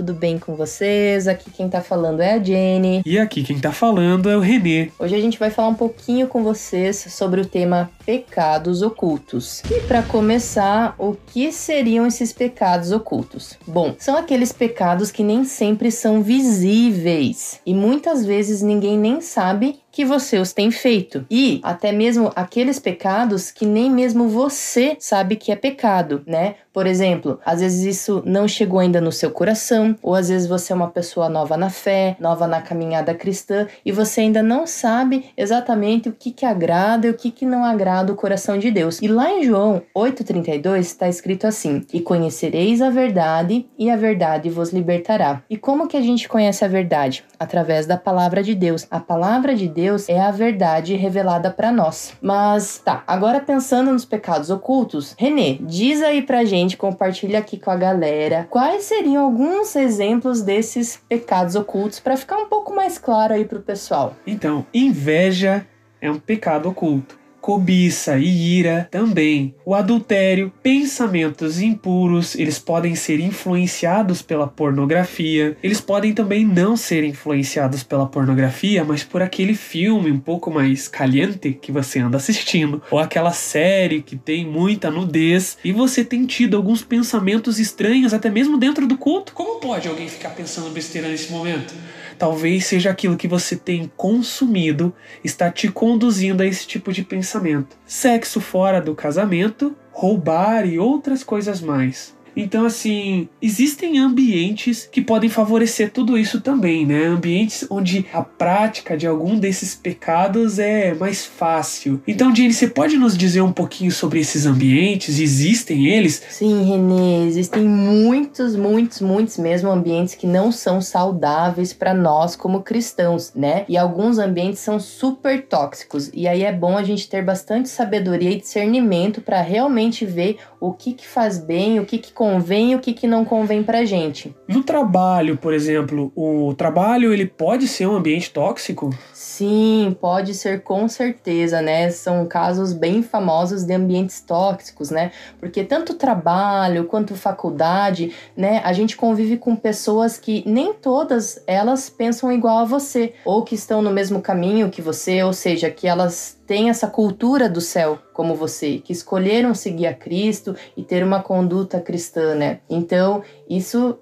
tudo bem com vocês? Aqui quem tá falando é a Jenny. E aqui quem tá falando é o Renê. Hoje a gente vai falar um pouquinho com vocês sobre o tema pecados ocultos. E para começar, o que seriam esses pecados ocultos? Bom, são aqueles pecados que nem sempre são visíveis e muitas vezes ninguém nem sabe que você os tem feito. E até mesmo aqueles pecados que nem mesmo você sabe que é pecado, né? Por exemplo, às vezes isso não chegou ainda no seu coração, ou às vezes você é uma pessoa nova na fé, nova na caminhada cristã, e você ainda não sabe exatamente o que, que agrada e o que, que não agrada o coração de Deus. E lá em João 8,32 está escrito assim: E conhecereis a verdade, e a verdade vos libertará. E como que a gente conhece a verdade? Através da palavra de Deus. A palavra de Deus é a verdade revelada para nós. Mas tá, agora pensando nos pecados ocultos, Renê, diz aí pra gente gente, compartilha aqui com a galera quais seriam alguns exemplos desses pecados ocultos para ficar um pouco mais claro aí pro pessoal. Então, inveja é um pecado oculto cobiça e ira também. O adultério, pensamentos impuros, eles podem ser influenciados pela pornografia. Eles podem também não ser influenciados pela pornografia, mas por aquele filme um pouco mais caliente que você anda assistindo, ou aquela série que tem muita nudez e você tem tido alguns pensamentos estranhos até mesmo dentro do culto. Como pode alguém ficar pensando besteira nesse momento? Talvez seja aquilo que você tem consumido está te conduzindo a esse tipo de pensamento. Sexo fora do casamento, roubar e outras coisas mais. Então, assim, existem ambientes que podem favorecer tudo isso também, né? Ambientes onde a prática de algum desses pecados é mais fácil. Então, Jenny, você pode nos dizer um pouquinho sobre esses ambientes? Existem eles? Sim, Renê, existem muitos, muitos, muitos mesmo ambientes que não são saudáveis para nós como cristãos, né? E alguns ambientes são super tóxicos. E aí é bom a gente ter bastante sabedoria e discernimento para realmente ver o que que faz bem, o que que convém e o que, que não convém pra gente. No trabalho, por exemplo, o trabalho ele pode ser um ambiente tóxico? Sim, pode ser com certeza, né? São casos bem famosos de ambientes tóxicos, né? Porque tanto trabalho quanto faculdade, né? A gente convive com pessoas que nem todas elas pensam igual a você, ou que estão no mesmo caminho que você, ou seja, que elas têm essa cultura do céu como você, que escolheram seguir a Cristo e ter uma conduta cristã, né? Então, isso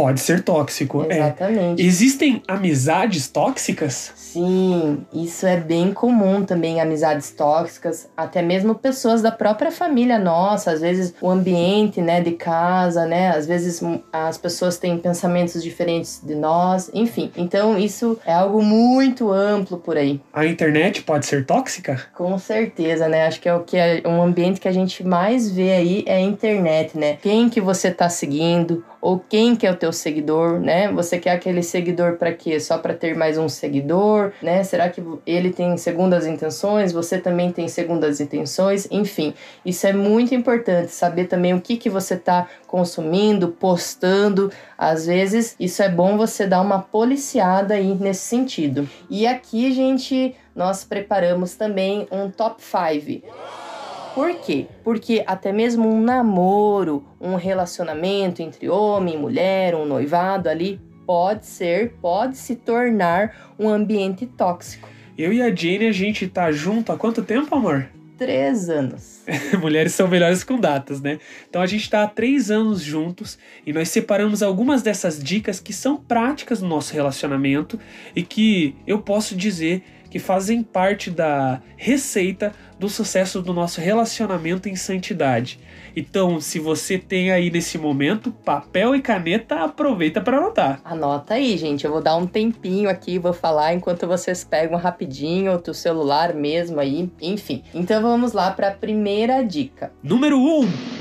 pode ser tóxico. É. Exatamente. É. Existem amizades tóxicas? Sim, isso é bem comum também, amizades tóxicas, até mesmo pessoas da própria família nossa, às vezes o ambiente, né, de casa, né, às vezes as pessoas têm pensamentos diferentes de nós, enfim. Então isso é algo muito amplo por aí. A internet pode ser tóxica? Com certeza, né? Acho que é o que é um ambiente que a gente mais vê aí é a internet, né? Quem que você tá seguindo, ou quem que é o teu seguidor, né? Você quer aquele seguidor para quê? Só para ter mais um seguidor, né? Será que ele tem segundas intenções? Você também tem segundas intenções? Enfim, isso é muito importante saber também o que que você está consumindo, postando. Às vezes, isso é bom você dar uma policiada aí nesse sentido. E aqui, gente, nós preparamos também um top 5 por quê? Porque até mesmo um namoro, um relacionamento entre homem e mulher, um noivado ali, pode ser, pode se tornar um ambiente tóxico. Eu e a Jane, a gente tá junto há quanto tempo, amor? Três anos. Mulheres são melhores com datas, né? Então a gente tá há três anos juntos e nós separamos algumas dessas dicas que são práticas no nosso relacionamento e que eu posso dizer que fazem parte da receita do sucesso do nosso relacionamento em santidade. Então, se você tem aí nesse momento papel e caneta, aproveita para anotar. Anota aí, gente. Eu vou dar um tempinho aqui, vou falar enquanto vocês pegam rapidinho o teu celular mesmo aí, enfim. Então vamos lá para a primeira dica. Número 1. Um.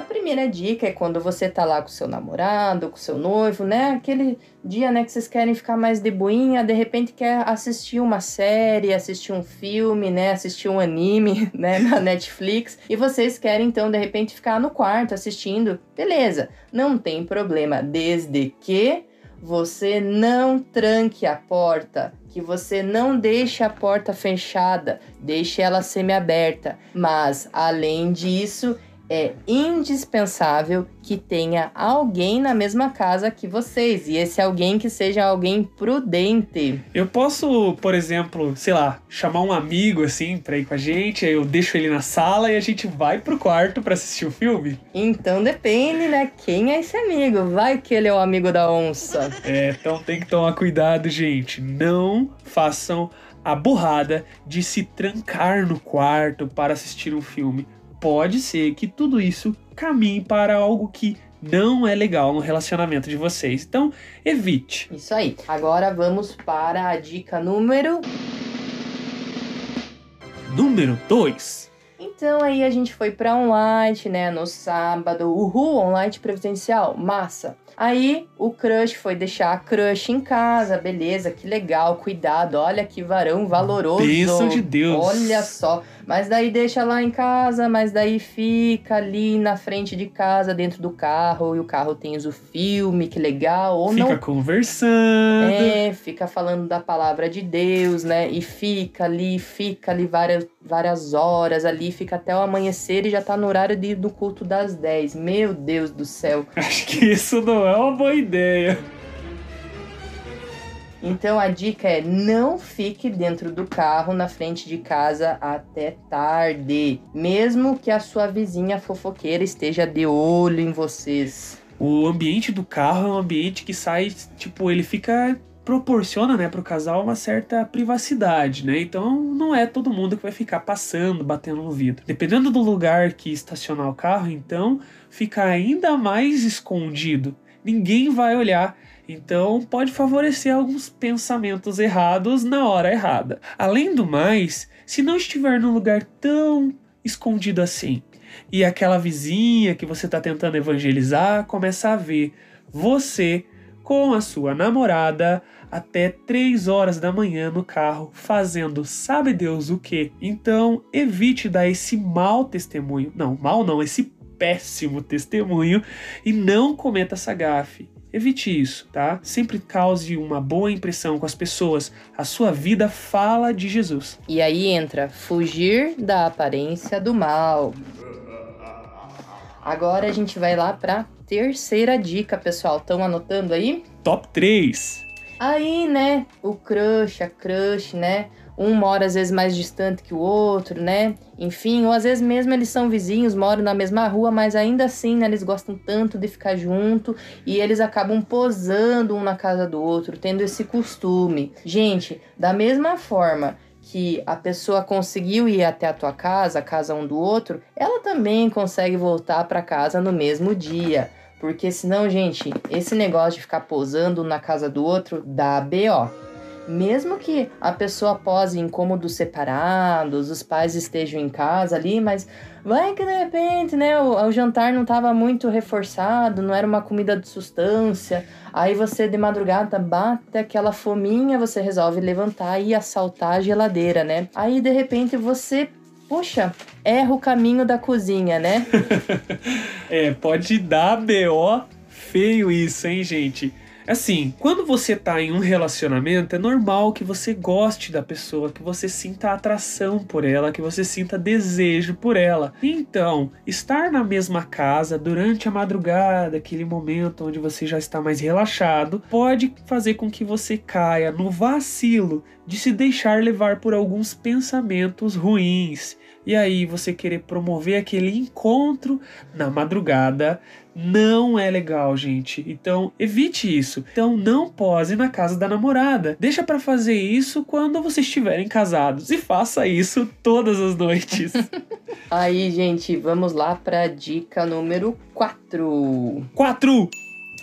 A primeira dica é quando você tá lá com seu namorado, com seu noivo, né? Aquele dia, né, que vocês querem ficar mais de boinha, de repente quer assistir uma série, assistir um filme, né, assistir um anime, né, na Netflix, e vocês querem então de repente ficar no quarto assistindo. Beleza, não tem problema, desde que você não tranque a porta, que você não deixe a porta fechada, deixe ela semi-aberta. Mas além disso, é indispensável que tenha alguém na mesma casa que vocês. E esse alguém que seja alguém prudente. Eu posso, por exemplo, sei lá, chamar um amigo assim pra ir com a gente, aí eu deixo ele na sala e a gente vai pro quarto para assistir o filme? Então depende, né? Quem é esse amigo? Vai que ele é o amigo da onça. É, então tem que tomar cuidado, gente. Não façam a burrada de se trancar no quarto para assistir um filme. Pode ser que tudo isso caminhe para algo que não é legal no relacionamento de vocês. Então, evite. Isso aí. Agora vamos para a dica número. Número 2. Então aí a gente foi para online, né, no sábado. Uhul, online previdencial, massa. Aí o crush foi deixar a crush em casa, beleza, que legal, cuidado, olha que varão valoroso. Bênção de Deus. Olha só. Mas daí deixa lá em casa, mas daí fica ali na frente de casa, dentro do carro, e o carro tem o filme, que legal. Ou fica não. conversando. É, fica falando da palavra de Deus, né? E fica ali, fica ali várias, várias horas ali, fica até o amanhecer e já tá no horário de, do culto das 10. Meu Deus do céu. Acho que isso não é uma boa ideia. Então a dica é não fique dentro do carro na frente de casa até tarde, mesmo que a sua vizinha fofoqueira esteja de olho em vocês. O ambiente do carro é um ambiente que sai, tipo, ele fica proporciona, né, pro casal uma certa privacidade, né? Então não é todo mundo que vai ficar passando, batendo no vidro. Dependendo do lugar que estacionar o carro, então fica ainda mais escondido. Ninguém vai olhar então, pode favorecer alguns pensamentos errados na hora errada. Além do mais, se não estiver num lugar tão escondido assim, e aquela vizinha que você está tentando evangelizar começa a ver você com a sua namorada até 3 horas da manhã no carro, fazendo sabe Deus o que. Então, evite dar esse mau testemunho. Não, mal não, esse péssimo testemunho e não cometa essa gafe. Evite isso, tá? Sempre cause uma boa impressão com as pessoas. A sua vida fala de Jesus. E aí entra fugir da aparência do mal. Agora a gente vai lá para terceira dica, pessoal. Estão anotando aí? Top 3. Aí, né, o crush, a crush, né? Um mora às vezes mais distante que o outro, né? Enfim, ou às vezes mesmo eles são vizinhos, moram na mesma rua, mas ainda assim, né, eles gostam tanto de ficar junto e eles acabam posando um na casa do outro, tendo esse costume. Gente, da mesma forma que a pessoa conseguiu ir até a tua casa, a casa um do outro, ela também consegue voltar para casa no mesmo dia. Porque senão, gente, esse negócio de ficar posando na casa do outro dá BO mesmo que a pessoa pose em cômodos separados, os pais estejam em casa ali, mas vai que de repente, né, o, o jantar não estava muito reforçado, não era uma comida de substância, aí você de madrugada bate aquela fominha, você resolve levantar e assaltar a geladeira, né? Aí de repente você Puxa, erra o caminho da cozinha, né? é, pode dar BO feio isso, hein, gente? Assim, quando você tá em um relacionamento, é normal que você goste da pessoa, que você sinta atração por ela, que você sinta desejo por ela. Então, estar na mesma casa durante a madrugada, aquele momento onde você já está mais relaxado, pode fazer com que você caia no vacilo de se deixar levar por alguns pensamentos ruins. E aí você querer promover aquele encontro na madrugada não é legal, gente. Então, evite isso. Então, não pose na casa da namorada. Deixa para fazer isso quando vocês estiverem casados e faça isso todas as noites. Aí, gente, vamos lá para dica número 4. 4.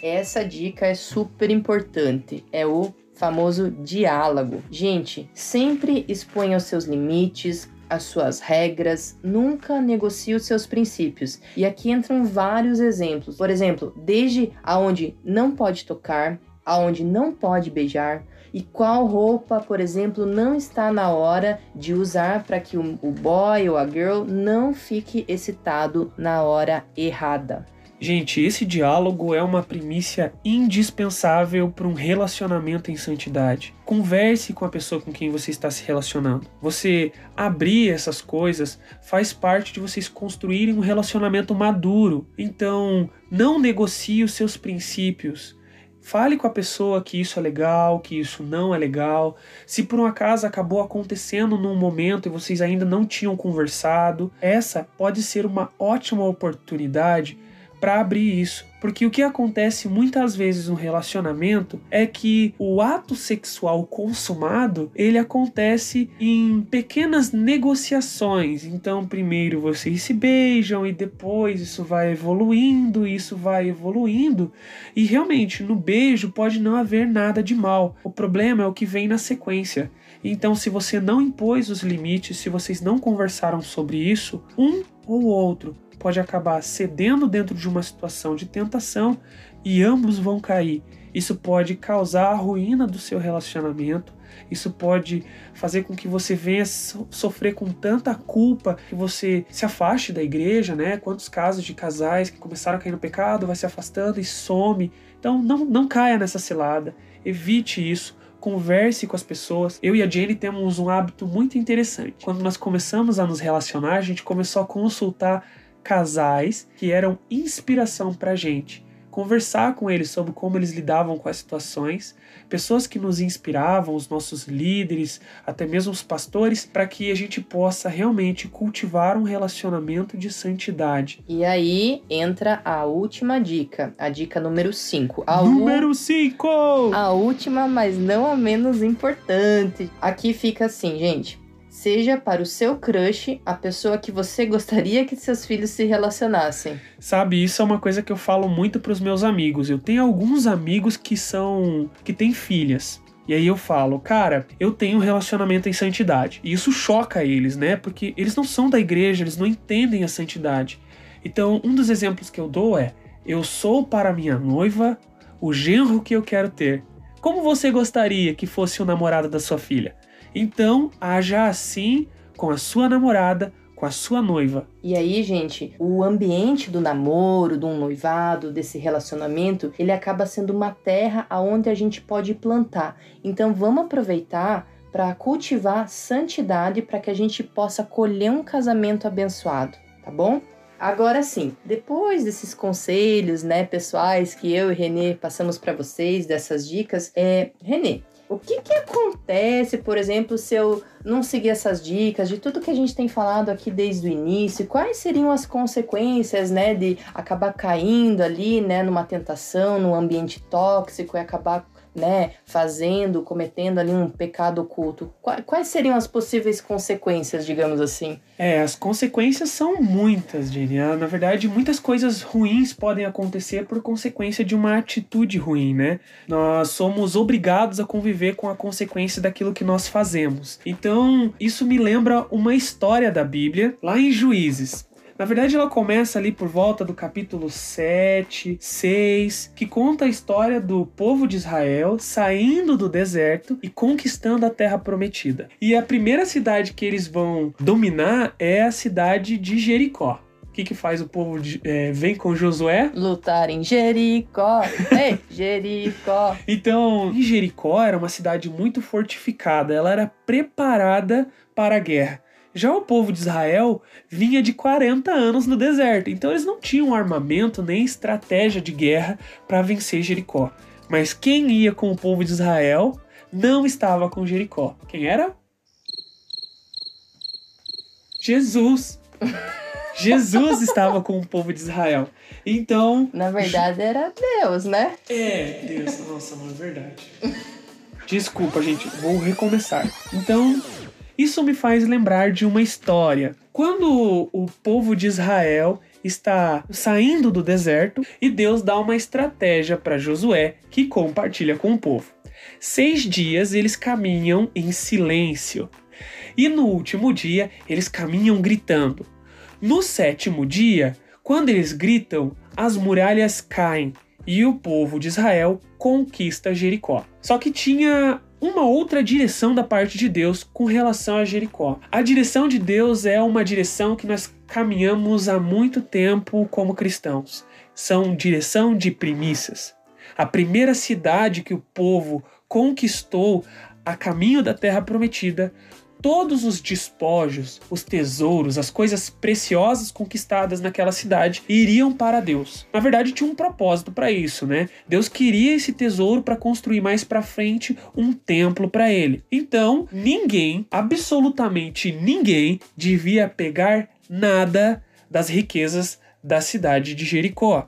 Essa dica é super importante. É o famoso diálogo. Gente, sempre exponha os seus limites, as suas regras, nunca negocie os seus princípios. E aqui entram vários exemplos. Por exemplo, desde aonde não pode tocar, aonde não pode beijar, e qual roupa, por exemplo, não está na hora de usar para que o boy ou a girl não fique excitado na hora errada. Gente, esse diálogo é uma primícia indispensável para um relacionamento em santidade. Converse com a pessoa com quem você está se relacionando. Você abrir essas coisas faz parte de vocês construírem um relacionamento maduro. Então, não negocie os seus princípios. Fale com a pessoa que isso é legal, que isso não é legal. Se por um acaso acabou acontecendo num momento e vocês ainda não tinham conversado, essa pode ser uma ótima oportunidade para abrir isso. Porque o que acontece muitas vezes no relacionamento é que o ato sexual consumado, ele acontece em pequenas negociações. Então, primeiro vocês se beijam e depois isso vai evoluindo, isso vai evoluindo. E realmente, no beijo pode não haver nada de mal. O problema é o que vem na sequência. Então, se você não impôs os limites, se vocês não conversaram sobre isso, um ou outro pode acabar cedendo dentro de uma situação de tentação e ambos vão cair. Isso pode causar a ruína do seu relacionamento. Isso pode fazer com que você venha sofrer com tanta culpa que você se afaste da igreja, né? Quantos casos de casais que começaram a cair no pecado, vai se afastando e some. Então não, não caia nessa cilada. Evite isso converse com as pessoas. Eu e a Jenny temos um hábito muito interessante. Quando nós começamos a nos relacionar, a gente começou a consultar casais que eram inspiração para a gente. Conversar com eles sobre como eles lidavam com as situações, pessoas que nos inspiravam, os nossos líderes, até mesmo os pastores, para que a gente possa realmente cultivar um relacionamento de santidade. E aí entra a última dica, a dica número 5. Número 5! A última, mas não a menos importante. Aqui fica assim, gente seja para o seu crush a pessoa que você gostaria que seus filhos se relacionassem. Sabe, isso é uma coisa que eu falo muito para os meus amigos. Eu tenho alguns amigos que são que têm filhas. E aí eu falo, cara, eu tenho um relacionamento em santidade. E isso choca eles, né? Porque eles não são da igreja, eles não entendem a santidade. Então, um dos exemplos que eu dou é: eu sou para minha noiva o genro que eu quero ter. Como você gostaria que fosse o namorado da sua filha? Então, haja assim com a sua namorada, com a sua noiva. E aí, gente, o ambiente do namoro, de um noivado, desse relacionamento, ele acaba sendo uma terra aonde a gente pode plantar. Então, vamos aproveitar para cultivar santidade para que a gente possa colher um casamento abençoado, tá bom? Agora sim, depois desses conselhos, né, pessoais que eu e Renê passamos para vocês, dessas dicas, é, Renê, o que, que acontece, por exemplo, se eu não seguir essas dicas, de tudo que a gente tem falado aqui desde o início? Quais seriam as consequências, né, de acabar caindo ali, né, numa tentação, num ambiente tóxico e acabar né, fazendo, cometendo ali um pecado oculto, quais seriam as possíveis consequências, digamos assim? É, as consequências são muitas, Jenny. Ah, na verdade, muitas coisas ruins podem acontecer por consequência de uma atitude ruim, né? Nós somos obrigados a conviver com a consequência daquilo que nós fazemos. Então, isso me lembra uma história da Bíblia, lá em Juízes. Na verdade, ela começa ali por volta do capítulo 7, 6, que conta a história do povo de Israel saindo do deserto e conquistando a terra prometida. E a primeira cidade que eles vão dominar é a cidade de Jericó. O que, que faz o povo de, é, vem com Josué? Lutar em Jericó. Ei, Jericó. Então, em Jericó era uma cidade muito fortificada, ela era preparada para a guerra. Já o povo de Israel vinha de 40 anos no deserto, então eles não tinham armamento nem estratégia de guerra para vencer Jericó. Mas quem ia com o povo de Israel não estava com Jericó. Quem era? Jesus. Jesus estava com o povo de Israel. Então. Na verdade, era Deus, né? É, Deus. Nossa, mano, é verdade. Desculpa, gente. Vou recomeçar. Então, isso me faz lembrar de uma história. Quando o povo de Israel está saindo do deserto e Deus dá uma estratégia para Josué que compartilha com o povo. Seis dias eles caminham em silêncio e no último dia eles caminham gritando. No sétimo dia, quando eles gritam, as muralhas caem e o povo de Israel conquista Jericó. Só que tinha uma outra direção da parte de Deus com relação a Jericó. A direção de Deus é uma direção que nós caminhamos há muito tempo como cristãos. São direção de primícias. A primeira cidade que o povo conquistou a caminho da terra prometida todos os despojos, os tesouros, as coisas preciosas conquistadas naquela cidade iriam para Deus. Na verdade, tinha um propósito para isso, né? Deus queria esse tesouro para construir mais para frente um templo para ele. Então, ninguém, absolutamente ninguém, devia pegar nada das riquezas da cidade de Jericó.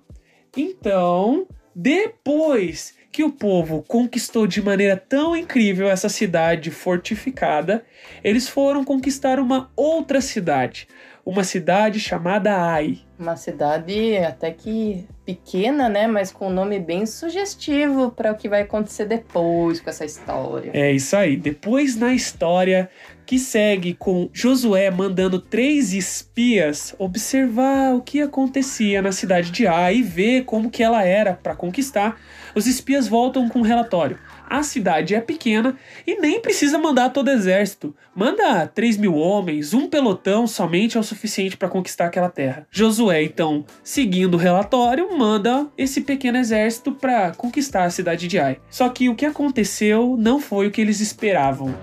Então, depois que o povo conquistou de maneira tão incrível essa cidade fortificada, eles foram conquistar uma outra cidade, uma cidade chamada Ai. Uma cidade até que pequena, né, mas com um nome bem sugestivo para o que vai acontecer depois com essa história. É isso aí. Depois na história que segue com Josué mandando três espias observar o que acontecia na cidade de Ai e ver como que ela era para conquistar os espias voltam com um relatório. A cidade é pequena e nem precisa mandar todo exército. Manda 3 mil homens, um pelotão somente é o suficiente para conquistar aquela terra. Josué, então, seguindo o relatório, manda esse pequeno exército para conquistar a cidade de Ai. Só que o que aconteceu não foi o que eles esperavam.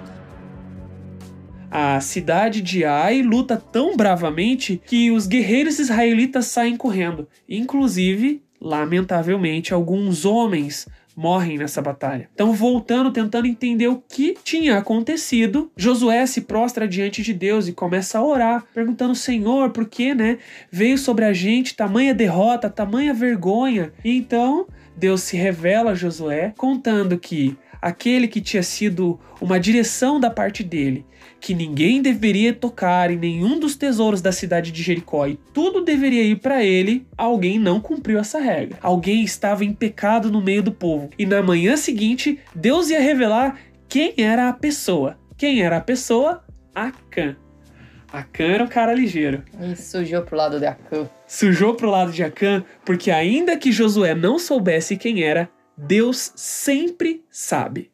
A cidade de Ai luta tão bravamente que os guerreiros israelitas saem correndo. Inclusive, lamentavelmente, alguns homens morrem nessa batalha. Então, voltando, tentando entender o que tinha acontecido, Josué se prostra diante de Deus e começa a orar, perguntando: Senhor, por que, né? Veio sobre a gente tamanha derrota, tamanha vergonha. E então, Deus se revela a Josué, contando que aquele que tinha sido uma direção da parte dele, que ninguém deveria tocar em nenhum dos tesouros da cidade de Jericó e tudo deveria ir para ele, alguém não cumpriu essa regra. Alguém estava em pecado no meio do povo. E na manhã seguinte, Deus ia revelar quem era a pessoa. Quem era a pessoa? Acã. Acã era um cara ligeiro. E sujou pro lado de Acã. Sujou pro lado de Acã, porque ainda que Josué não soubesse quem era, Deus sempre sabe.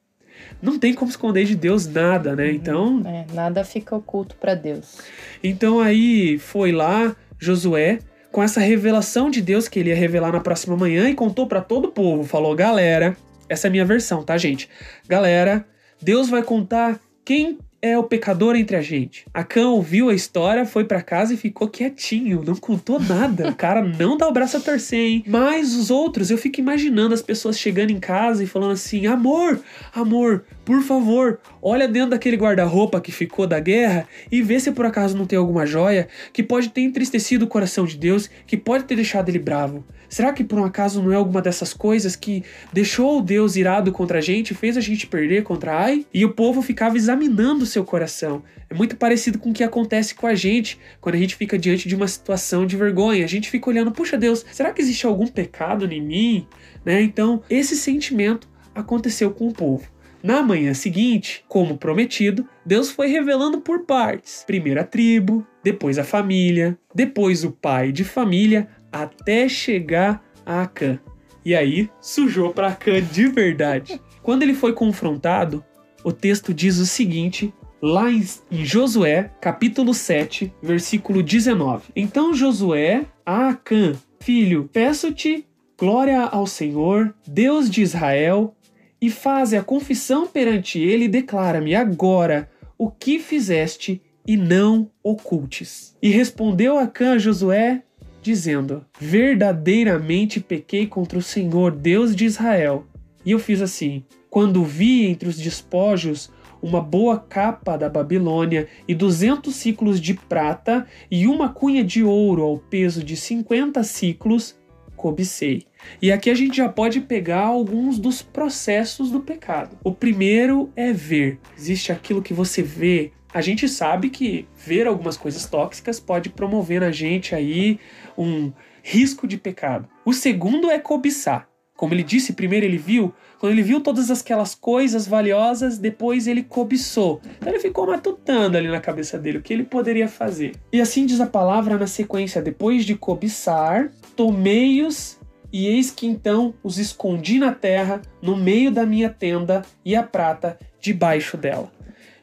Não tem como esconder de Deus nada, né? Uhum. Então. É, nada fica oculto para Deus. Então aí foi lá Josué com essa revelação de Deus que ele ia revelar na próxima manhã e contou para todo o povo. Falou, galera, essa é a minha versão, tá, gente? Galera, Deus vai contar quem é o pecador entre a gente. A Khan ouviu a história, foi para casa e ficou quietinho, não contou nada. O cara não dá o braço a torcer, hein? Mas os outros, eu fico imaginando as pessoas chegando em casa e falando assim: amor, amor, por favor, olha dentro daquele guarda-roupa que ficou da guerra e vê se por acaso não tem alguma joia que pode ter entristecido o coração de Deus, que pode ter deixado ele bravo. Será que por um acaso não é alguma dessas coisas que deixou Deus irado contra a gente fez a gente perder contra Ai? E o povo ficava examinando o seu coração. É muito parecido com o que acontece com a gente quando a gente fica diante de uma situação de vergonha. A gente fica olhando, puxa Deus, será que existe algum pecado em mim? Né? Então, esse sentimento aconteceu com o povo. Na manhã seguinte, como prometido, Deus foi revelando por partes. Primeiro a tribo, depois a família, depois o pai de família, até chegar a Acã. E aí sujou para Acã de verdade. Quando ele foi confrontado, o texto diz o seguinte, lá em, Josué, capítulo 7, versículo 19. Então Josué a Acã, filho, peço-te glória ao Senhor, Deus de Israel, e faze a confissão perante ele e declara-me agora o que fizeste e não ocultes. E respondeu Acã a Josué dizendo: Verdadeiramente pequei contra o Senhor, Deus de Israel. E eu fiz assim: quando vi entre os despojos uma boa capa da Babilônia e duzentos ciclos de prata e uma cunha de ouro ao peso de cinquenta ciclos, cobicei. E aqui a gente já pode pegar alguns dos processos do pecado. O primeiro é ver. Existe aquilo que você vê. A gente sabe que ver algumas coisas tóxicas pode promover na gente aí um risco de pecado. O segundo é cobiçar. Como ele disse, primeiro ele viu, quando ele viu todas aquelas coisas valiosas, depois ele cobiçou. Então ele ficou matutando ali na cabeça dele o que ele poderia fazer. E assim diz a palavra na sequência: depois de cobiçar, tomei-os e eis que então os escondi na terra, no meio da minha tenda, e a prata debaixo dela.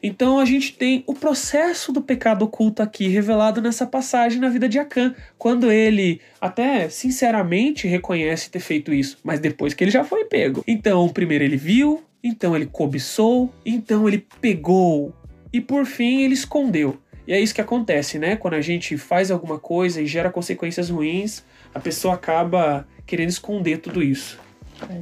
Então a gente tem o processo do pecado oculto aqui revelado nessa passagem na vida de Acã, quando ele até sinceramente reconhece ter feito isso, mas depois que ele já foi pego. Então, primeiro ele viu, então ele cobiçou, então ele pegou e por fim ele escondeu. E é isso que acontece, né? Quando a gente faz alguma coisa e gera consequências ruins, a pessoa acaba querendo esconder tudo isso.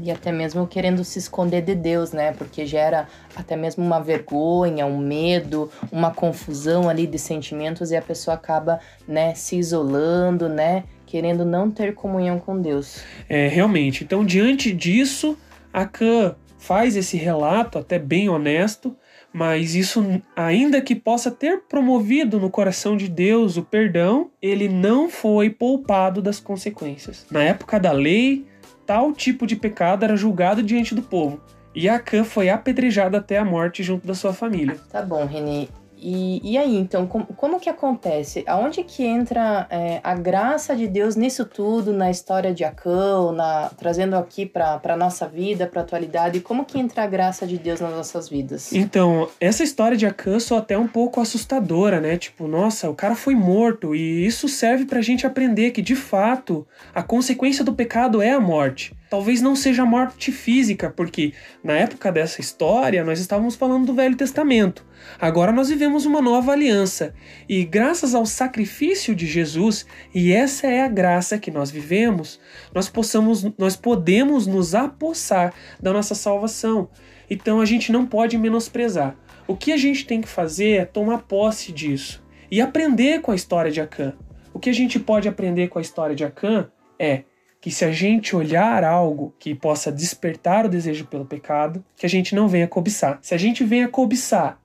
E até mesmo querendo se esconder de Deus, né? Porque gera até mesmo uma vergonha, um medo, uma confusão ali de sentimentos e a pessoa acaba, né, se isolando, né? Querendo não ter comunhão com Deus. É, realmente. Então, diante disso, a Khan faz esse relato até bem honesto, mas isso, ainda que possa ter promovido no coração de Deus o perdão, ele não foi poupado das consequências. Na época da lei, tal tipo de pecado era julgado diante do povo. E Acã foi apedrejado até a morte junto da sua família. Tá bom, Renê. E, e aí, então, como, como que acontece? Aonde que entra é, a graça de Deus nisso tudo, na história de Acão, na, trazendo aqui para a nossa vida, para a atualidade? Como que entra a graça de Deus nas nossas vidas? Então, essa história de Acã só até um pouco assustadora, né? Tipo, nossa, o cara foi morto e isso serve para a gente aprender que, de fato, a consequência do pecado é a morte. Talvez não seja a morte física, porque na época dessa história nós estávamos falando do Velho Testamento. Agora nós vivemos uma nova aliança, e graças ao sacrifício de Jesus, e essa é a graça que nós vivemos, nós possamos nós podemos nos apossar da nossa salvação. Então a gente não pode menosprezar. O que a gente tem que fazer é tomar posse disso e aprender com a história de Acã. O que a gente pode aprender com a história de Acã é que se a gente olhar algo que possa despertar o desejo pelo pecado, que a gente não venha cobiçar. Se a gente venha cobiçar,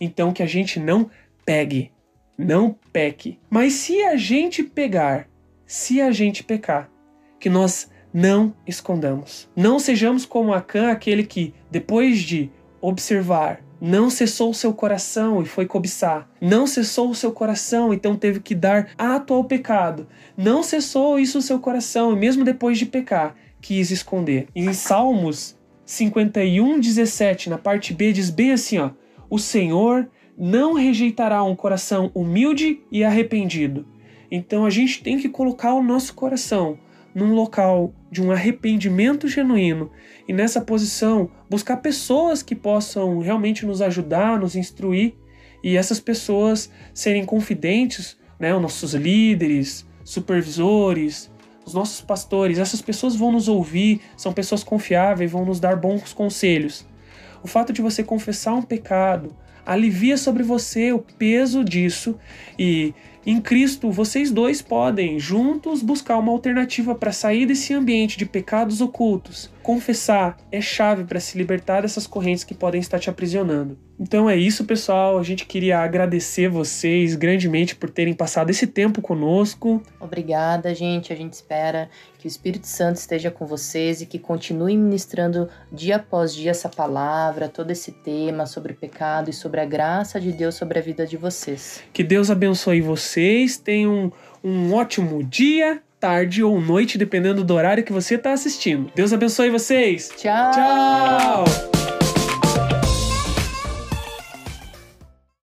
então que a gente não pegue, não peque. Mas se a gente pegar, se a gente pecar, que nós não escondamos. Não sejamos como Acã, aquele que, depois de observar, não cessou o seu coração e foi cobiçar. Não cessou o seu coração, então teve que dar ato ao pecado. Não cessou isso o seu coração, e mesmo depois de pecar, quis esconder. em Salmos 51, 17, na parte B, diz bem assim: ó, O Senhor não rejeitará um coração humilde e arrependido. Então a gente tem que colocar o nosso coração num local de um arrependimento genuíno e nessa posição buscar pessoas que possam realmente nos ajudar, nos instruir e essas pessoas serem confidentes, né, os nossos líderes, supervisores, os nossos pastores, essas pessoas vão nos ouvir, são pessoas confiáveis, vão nos dar bons conselhos. O fato de você confessar um pecado alivia sobre você o peso disso e em Cristo, vocês dois podem juntos buscar uma alternativa para sair desse ambiente de pecados ocultos. Confessar é chave para se libertar dessas correntes que podem estar te aprisionando. Então é isso, pessoal. A gente queria agradecer vocês grandemente por terem passado esse tempo conosco. Obrigada, gente. A gente espera que o Espírito Santo esteja com vocês e que continue ministrando dia após dia essa palavra, todo esse tema sobre o pecado e sobre a graça de Deus sobre a vida de vocês. Que Deus abençoe vocês. Tenham um ótimo dia, tarde ou noite, dependendo do horário que você está assistindo. Deus abençoe vocês. Tchau. Tchau.